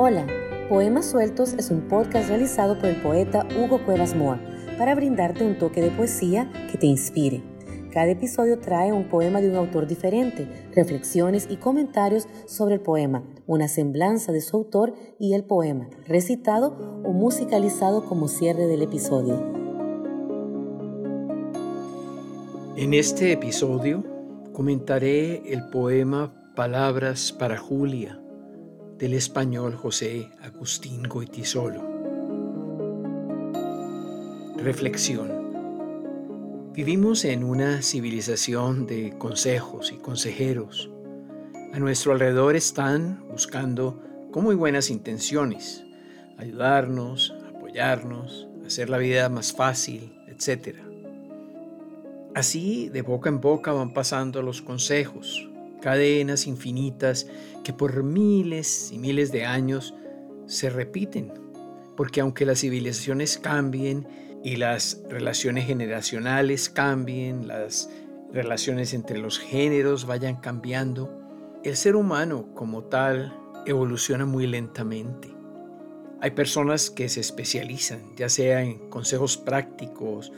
Hola, Poemas Sueltos es un podcast realizado por el poeta Hugo Cuevas Moa para brindarte un toque de poesía que te inspire. Cada episodio trae un poema de un autor diferente, reflexiones y comentarios sobre el poema, una semblanza de su autor y el poema, recitado o musicalizado como cierre del episodio. En este episodio comentaré el poema Palabras para Julia del español José Agustín Goitisolo. Reflexión. Vivimos en una civilización de consejos y consejeros. A nuestro alrededor están buscando con muy buenas intenciones ayudarnos, apoyarnos, hacer la vida más fácil, etc. Así, de boca en boca van pasando los consejos, cadenas infinitas que por miles y miles de años se repiten, porque aunque las civilizaciones cambien y las relaciones generacionales cambien, las relaciones entre los géneros vayan cambiando, el ser humano como tal evoluciona muy lentamente. Hay personas que se especializan, ya sea en consejos prácticos,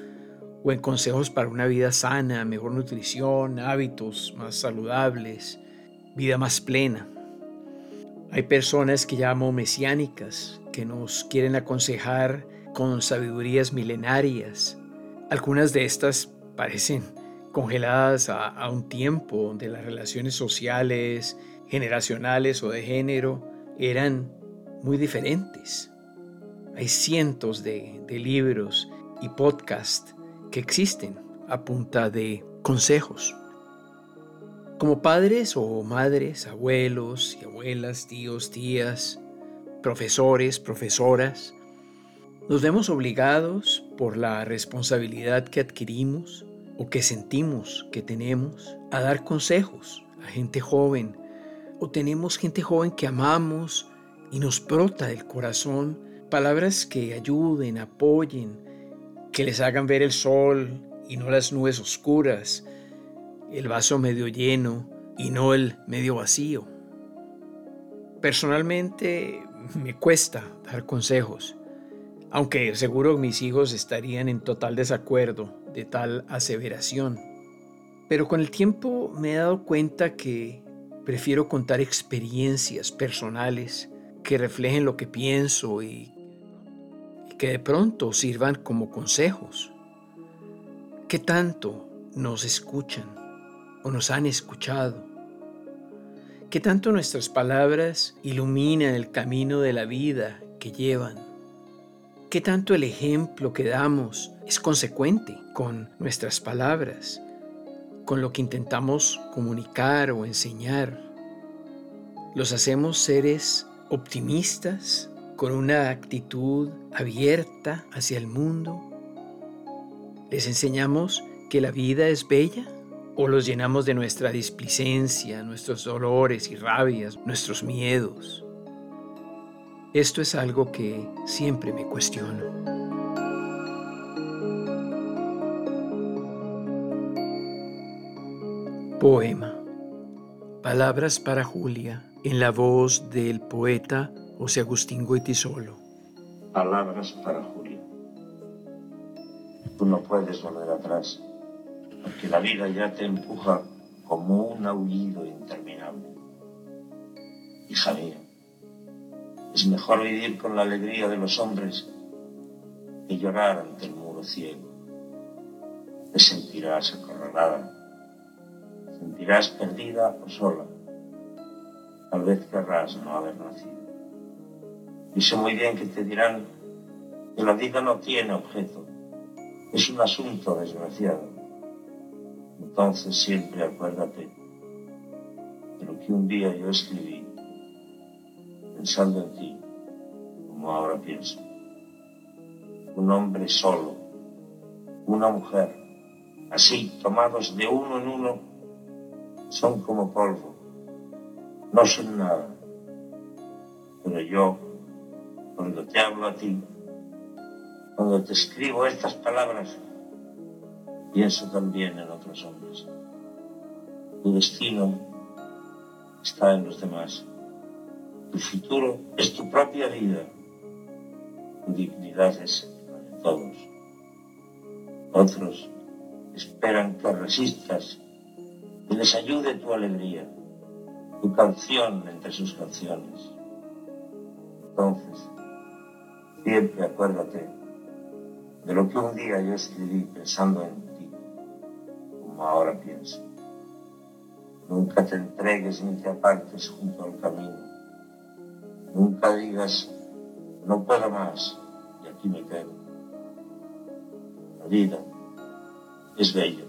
o en consejos para una vida sana, mejor nutrición, hábitos más saludables, vida más plena. Hay personas que llamo mesiánicas, que nos quieren aconsejar con sabidurías milenarias. Algunas de estas parecen congeladas a, un tiempo donde las relaciones sociales, generacionales o de género eran muy diferentes. Hay cientos de, de libros y podcasts que existen a punta de consejos. Como padres o madres, abuelos y abuelas, tíos, tías, profesores, profesoras, nos vemos obligados por la responsabilidad que adquirimos o que sentimos que tenemos a dar consejos a gente joven o tenemos gente joven que amamos y nos brota del corazón palabras que ayuden, apoyen, que les hagan ver el sol y no las nubes oscuras, el vaso medio lleno y no el medio vacío. Personalmente me cuesta dar consejos, aunque seguro mis hijos estarían en total desacuerdo de tal aseveración. Pero con el tiempo me he dado cuenta que prefiero contar experiencias personales que reflejen lo que pienso y que de pronto sirvan como consejos. ¿Qué tanto nos escuchan o nos han escuchado? ¿Qué tanto nuestras palabras iluminan el camino de la vida que llevan? ¿Qué tanto el ejemplo que damos es consecuente con nuestras palabras, con lo que intentamos comunicar o enseñar? ¿Los hacemos seres optimistas con una actitud abierta hacia el mundo? ¿Les enseñamos que la vida es bella? ¿O los llenamos de nuestra displicencia, nuestros dolores y rabias, nuestros miedos? Esto es algo que siempre me cuestiono. Poema. Palabras para Julia en la voz del poeta José Agustín Goitisolo. Palabras para Julia. Tú no puedes volver atrás, porque la vida ya te empuja como un aullido interminable. Hija mía, es mejor vivir con la alegría de los hombres que llorar ante el muro ciego. Te sentirás acorralada, sentirás perdida o sola. Tal vez querrás no haber nacido. Y sé muy bien que te dirán que la vida no tiene objeto, es un asunto desgraciado. Entonces siempre acuérdate de lo que un día yo escribí, pensando en ti, como ahora pienso. Un hombre solo, una mujer, así tomados de uno en uno, son como polvo, no son nada. Pero yo cuando te hablo a ti, cuando te escribo estas palabras, pienso también en otros hombres. Tu destino está en los demás. Tu futuro es tu propia vida. Tu dignidad es de todos. Otros esperan que resistas y les ayude tu alegría, tu canción entre sus canciones. Entonces, siempre acuérdate de lo que un día yo escribí pensando en ti, como ahora pienso. Nunca te entregues ni te apartes junto al camino. Nunca digas, no puedo más, y aquí me quedo. La vida es bella.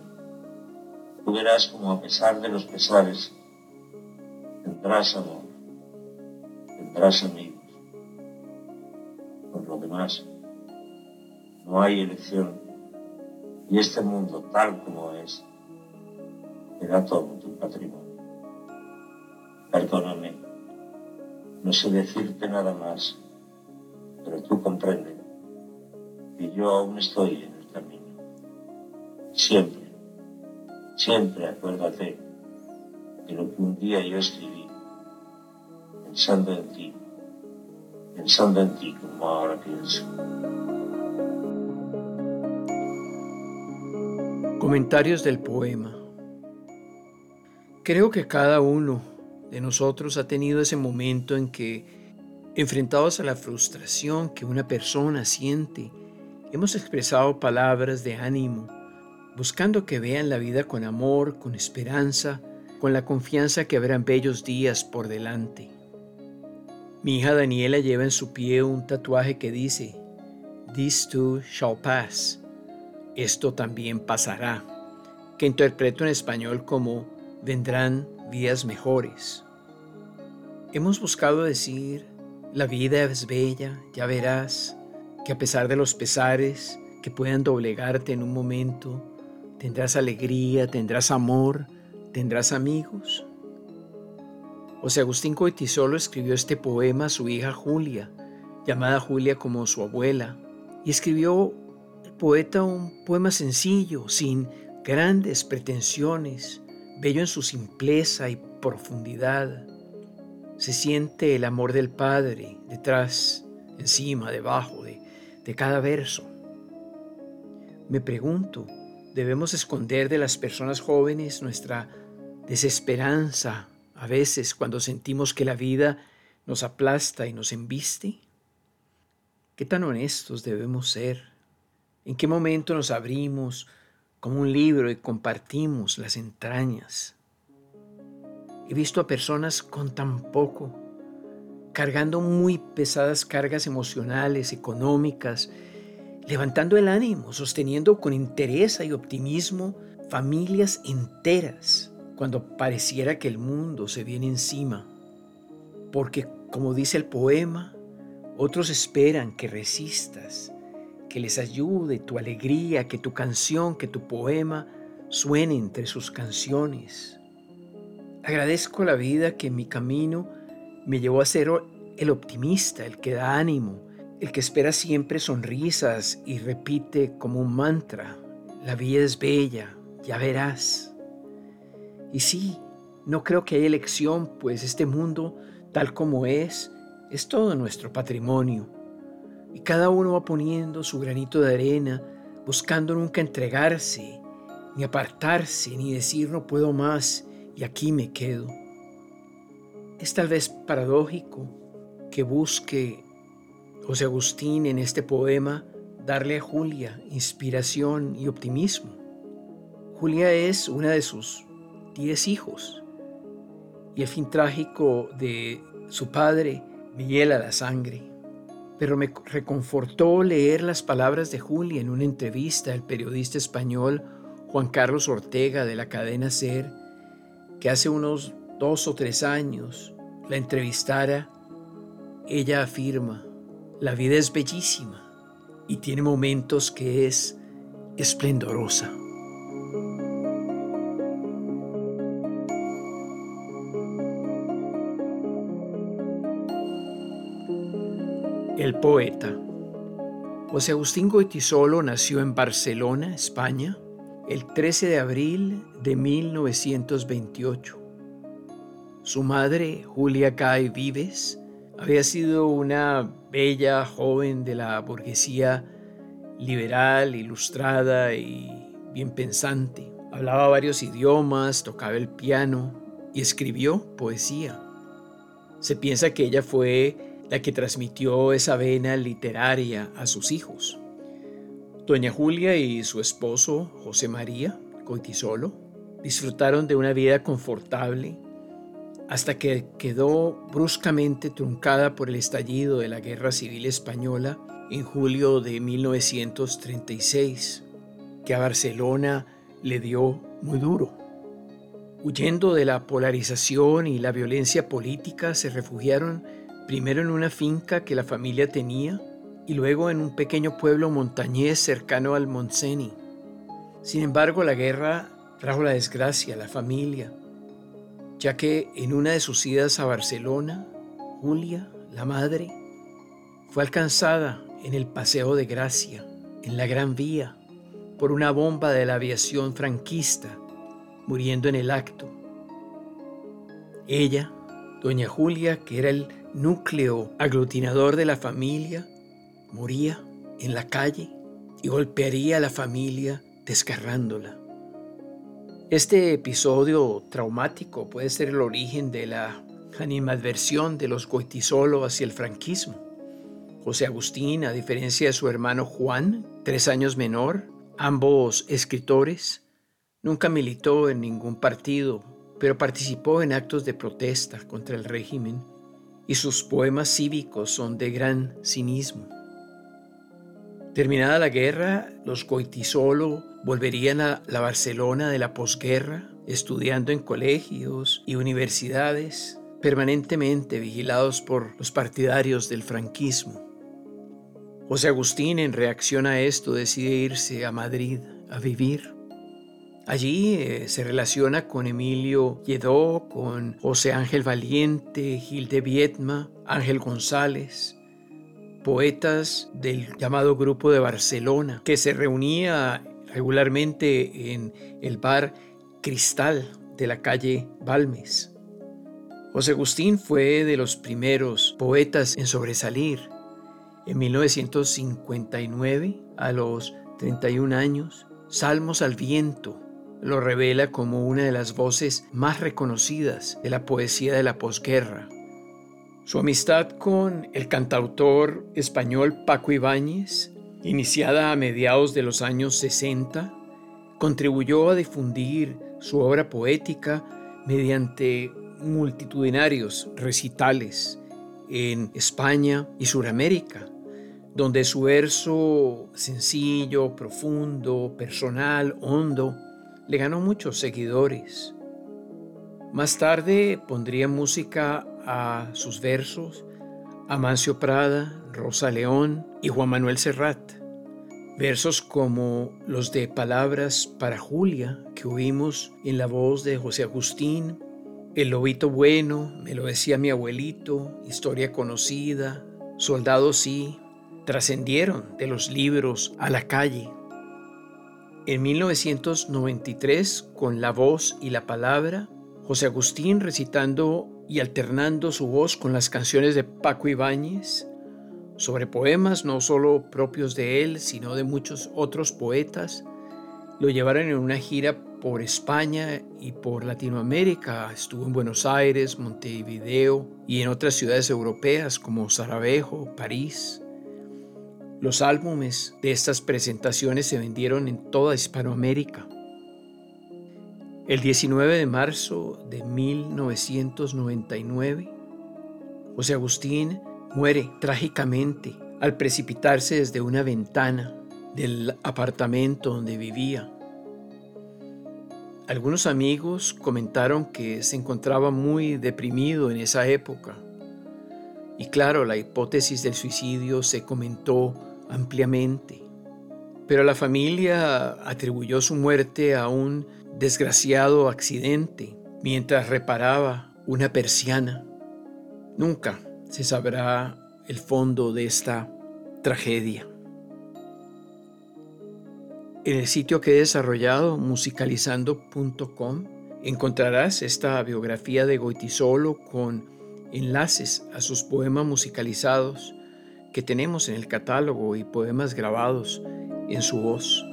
Tú verás como a pesar de los pesares, tendrás amor, tendrás amigos. No hay elección. Y este mundo, tal como es, era todo tu patrimonio. Perdóname, no sé decirte nada más, pero tú comprendes que yo aún estoy en el camino. Siempre, siempre acuérdate de lo que un día yo escribí, pensando en ti, Comentarios del poema. Creo que cada uno de nosotros ha tenido ese momento en que, enfrentados a la frustración que una persona siente, hemos expresado palabras de ánimo, buscando que vean la vida con amor, con esperanza, con la confianza que habrán bellos días por delante. Mi hija Daniela lleva en su pie un tatuaje que dice, This too shall pass esto también pasará, que interpreto en español como vendrán días mejores. Hemos buscado decir, la vida es bella, ya verás, que a pesar de los pesares que puedan doblegarte en un momento, tendrás alegría, tendrás amor, tendrás amigos. José Agustín Coitisolo escribió este poema a su hija Julia, llamada Julia como su abuela, y escribió poeta un poema sencillo, sin grandes pretensiones, bello en su simpleza y profundidad. Se siente el amor del Padre detrás, encima, debajo de, de cada verso. Me pregunto, ¿debemos esconder de las personas jóvenes nuestra desesperanza a veces cuando sentimos que la vida nos aplasta y nos embiste? ¿Qué tan honestos debemos ser? ¿En qué momento nos abrimos como un libro y compartimos las entrañas? He visto a personas con tan poco, cargando muy pesadas cargas emocionales, económicas, levantando el ánimo, sosteniendo con interés y optimismo familias enteras, cuando pareciera que el mundo se viene encima. Porque, como dice el poema, otros esperan que resistas que les ayude tu alegría, que tu canción, que tu poema suene entre sus canciones. Agradezco la vida que en mi camino me llevó a ser el optimista, el que da ánimo, el que espera siempre sonrisas y repite como un mantra, la vida es bella, ya verás. Y sí, no creo que haya elección, pues este mundo, tal como es, es todo nuestro patrimonio y cada uno va poniendo su granito de arena, buscando nunca entregarse, ni apartarse, ni decir no puedo más y aquí me quedo. Es tal vez paradójico que busque José Agustín en este poema darle a Julia inspiración y optimismo. Julia es una de sus diez hijos y el fin trágico de su padre me hiela la sangre pero me reconfortó leer las palabras de Julia en una entrevista al periodista español Juan Carlos Ortega de la cadena Ser, que hace unos dos o tres años la entrevistara. Ella afirma, la vida es bellísima y tiene momentos que es esplendorosa. El poeta. José Agustín Goitisolo nació en Barcelona, España, el 13 de abril de 1928. Su madre, Julia Gay Vives, Había sido una bella joven de la burguesía liberal, ilustrada y bien pensante. Hablaba varios idiomas, tocaba el piano y escribió poesía. Se piensa que ella fue la que transmitió esa vena literaria a sus hijos. Doña Julia y su esposo, José María Coitisolo, disfrutaron de una vida confortable hasta que quedó bruscamente truncada por el estallido de la Guerra Civil Española en julio de 1936, que a Barcelona le dio muy duro. Huyendo de la polarización y la violencia política, se refugiaron primero en una finca que la familia tenía y luego en un pequeño pueblo montañés cercano al Montseny. Sin embargo, la guerra trajo la desgracia a la familia, ya que en una de sus idas a Barcelona, Julia, la madre, fue alcanzada en el Paseo de Gracia, en la Gran Vía, por una bomba de la aviación franquista, muriendo en el acto. Ella, doña Julia, que era el núcleo aglutinador de la familia, moría en la calle y golpearía a la familia desgarrándola. Este episodio traumático puede ser el origen de la animadversión de los Goitisolo hacia el franquismo. José Agustín, a diferencia de su hermano Juan, tres años menor, Ambos escritores nunca militó en ningún partido, pero participó en actos de protesta contra el régimen y sus poemas cívicos son de gran cinismo. Terminada la guerra, los Goitisolo volverían a la Barcelona de la posguerra, estudiando en colegios y universidades, permanentemente vigilados por los partidarios del franquismo. José Agustín, en reacción a esto, decide irse a Madrid a vivir. Allí eh, se relaciona con Emilio Lledó, con José Ángel Valiente, Gil de Viedma, Ángel González, poetas del llamado Grupo de Barcelona, que se reunía regularmente en el bar Cristal de la calle Balmes. José Agustín fue de los primeros poetas en sobresalir en 1959, a los 31 años, Salmos al Viento lo revela como una de las voces más reconocidas de la poesía de la posguerra. Su amistad con el cantautor español Paco Ibáñez, iniciada a mediados de los años 60, contribuyó a difundir su obra poética mediante multitudinarios recitales en España y Suramérica, donde su verso sencillo, profundo, personal, hondo, le ganó muchos seguidores. Más tarde pondría música a sus versos Amancio Prada, Rosa León y Juan Manuel Serrat. Versos como los de Palabras para Julia, que oímos en la voz de José Agustín, El Lobito Bueno, me lo decía mi abuelito, Historia Conocida, Soldado Sí, trascendieron de los libros a la calle. En 1993, con la voz y la palabra, José Agustín recitando y alternando su voz con las canciones de Paco Ibáñez, sobre poemas no solo propios de él, sino de muchos otros poetas, lo llevaron en una gira por España y por Latinoamérica. Estuvo en Buenos Aires, Montevideo y en otras ciudades europeas como Sarajevo, París. Los álbumes de estas presentaciones se vendieron en toda Hispanoamérica. El 19 de marzo de 1999, José Agustín muere trágicamente al precipitarse desde una ventana del apartamento donde vivía. Algunos amigos comentaron que se encontraba muy deprimido en esa época. Y claro, la hipótesis del suicidio se comentó ampliamente. Pero la familia atribuyó su muerte a un desgraciado accidente mientras reparaba una persiana. Nunca se sabrá el fondo de esta tragedia. En el sitio que he desarrollado, musicalizando.com, encontrarás esta biografía de Goitisolo con enlaces a sus poemas musicalizados que tenemos en el catálogo y poemas grabados en su voz.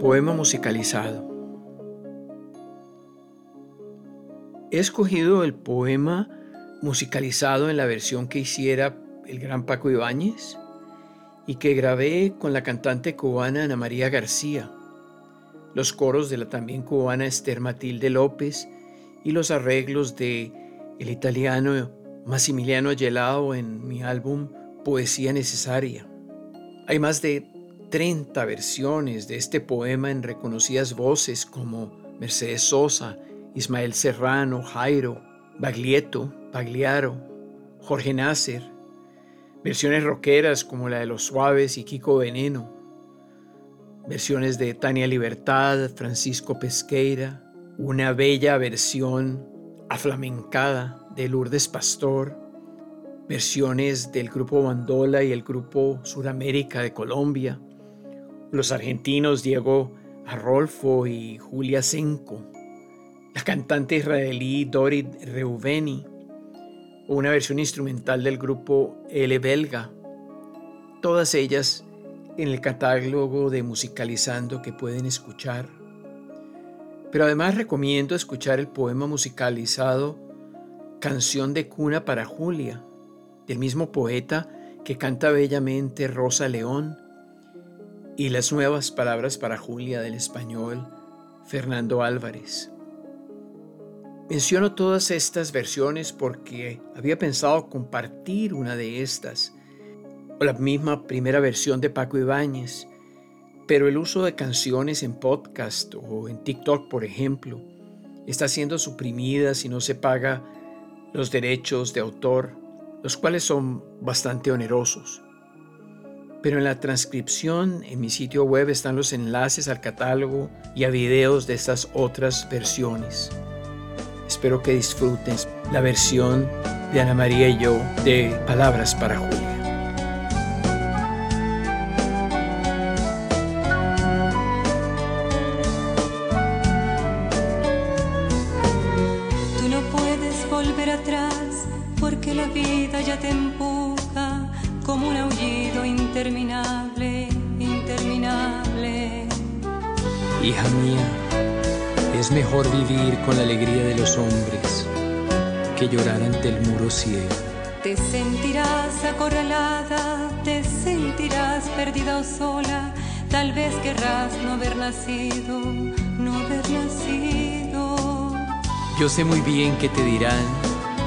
Poema musicalizado. He escogido el poema musicalizado en la versión que hiciera el gran Paco Ibáñez y que grabé con la cantante cubana Ana María García, los coros de la también cubana Esther Matilde López y los arreglos de el italiano Massimiliano Gelao en mi álbum Poesía Necesaria. Hay más de 30 versiones de este poema en reconocidas voces como Mercedes Sosa, Ismael Serrano, Jairo, Baglietto, Pagliaro, Jorge Nasser, versiones rockeras como la de Los Suaves y Kiko Veneno, versiones de Tania Libertad, Francisco Pesqueira, una bella versión aflamencada de Lourdes Pastor, versiones del grupo Bandola y el grupo Suramérica de Colombia, los argentinos Diego Arrolfo y Julia Senco, la cantante israelí Dorit Reuveni, una versión instrumental del grupo L Belga, todas ellas en el catálogo de musicalizando que pueden escuchar. Pero además recomiendo escuchar el poema musicalizado Canción de cuna para Julia, del mismo poeta que canta bellamente Rosa León y las nuevas palabras para Julia del español Fernando Álvarez. Menciono todas estas versiones porque había pensado compartir una de estas, la misma primera versión de Paco Ibáñez, pero el uso de canciones en podcast o en TikTok, por ejemplo, está siendo suprimida si no se paga los derechos de autor, los cuales son bastante onerosos pero en la transcripción en mi sitio web están los enlaces al catálogo y a videos de estas otras versiones. Espero que disfruten la versión de Ana María y yo de Palabras para Julia. Te empuja como un aullido interminable, interminable. Hija mía, es mejor vivir con la alegría de los hombres que llorar ante el muro ciego. Te sentirás acorralada, te sentirás perdida o sola. Tal vez querrás no haber nacido, no haber nacido. Yo sé muy bien que te dirán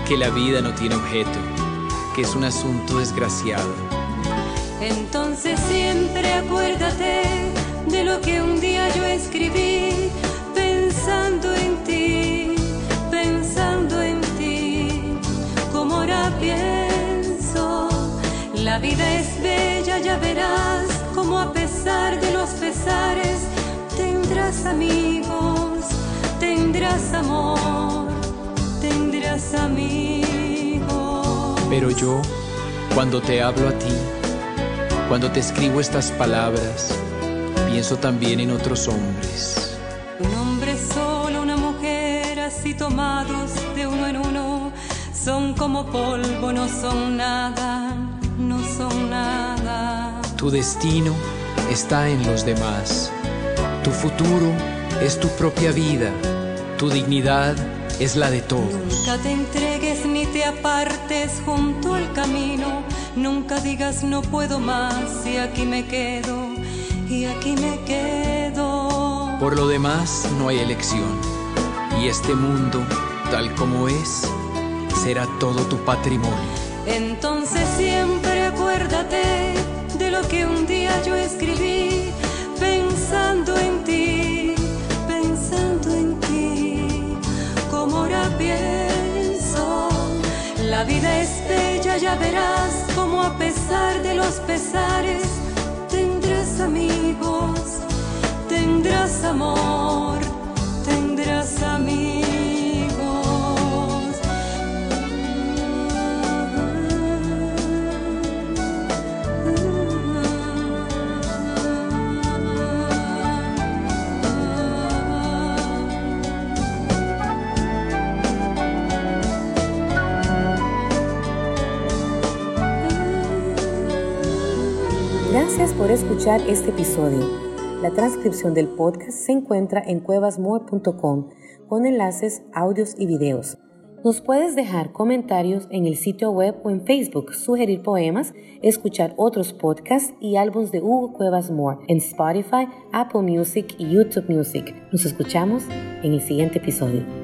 que la vida no tiene objeto que es un asunto desgraciado. Entonces siempre acuérdate de lo que un día yo escribí, pensando en ti, pensando en ti, como ahora pienso. La vida es bella, ya verás, como a pesar de los pesares, tendrás amigos, tendrás amor, tendrás amigos. Pero yo, cuando te hablo a ti, cuando te escribo estas palabras, pienso también en otros hombres. Un hombre solo, una mujer, así tomados de uno en uno, son como polvo, no son nada, no son nada. Tu destino está en los demás. Tu futuro es tu propia vida. Tu dignidad es la de todos. Nunca te entregues ni te apartes junto al camino. Nunca digas no puedo más y aquí me quedo, y aquí me quedo. Por lo demás no hay elección. Y este mundo, tal como es, será todo tu patrimonio. Entonces siempre acuérdate de lo que un día yo escribí, pensando en ti, pienso. La vida es bella, ya verás como a pesar de los pesares, tendrás amigos, tendrás amor, tendrás amigos. Gracias por escuchar este episodio. La transcripción del podcast se encuentra en cuevasmore.com con enlaces, audios y videos. Nos puedes dejar comentarios en el sitio web o en Facebook, sugerir poemas, escuchar otros podcasts y álbumes de Hugo Cuevas Moore en Spotify, Apple Music y YouTube Music. Nos escuchamos en el siguiente episodio.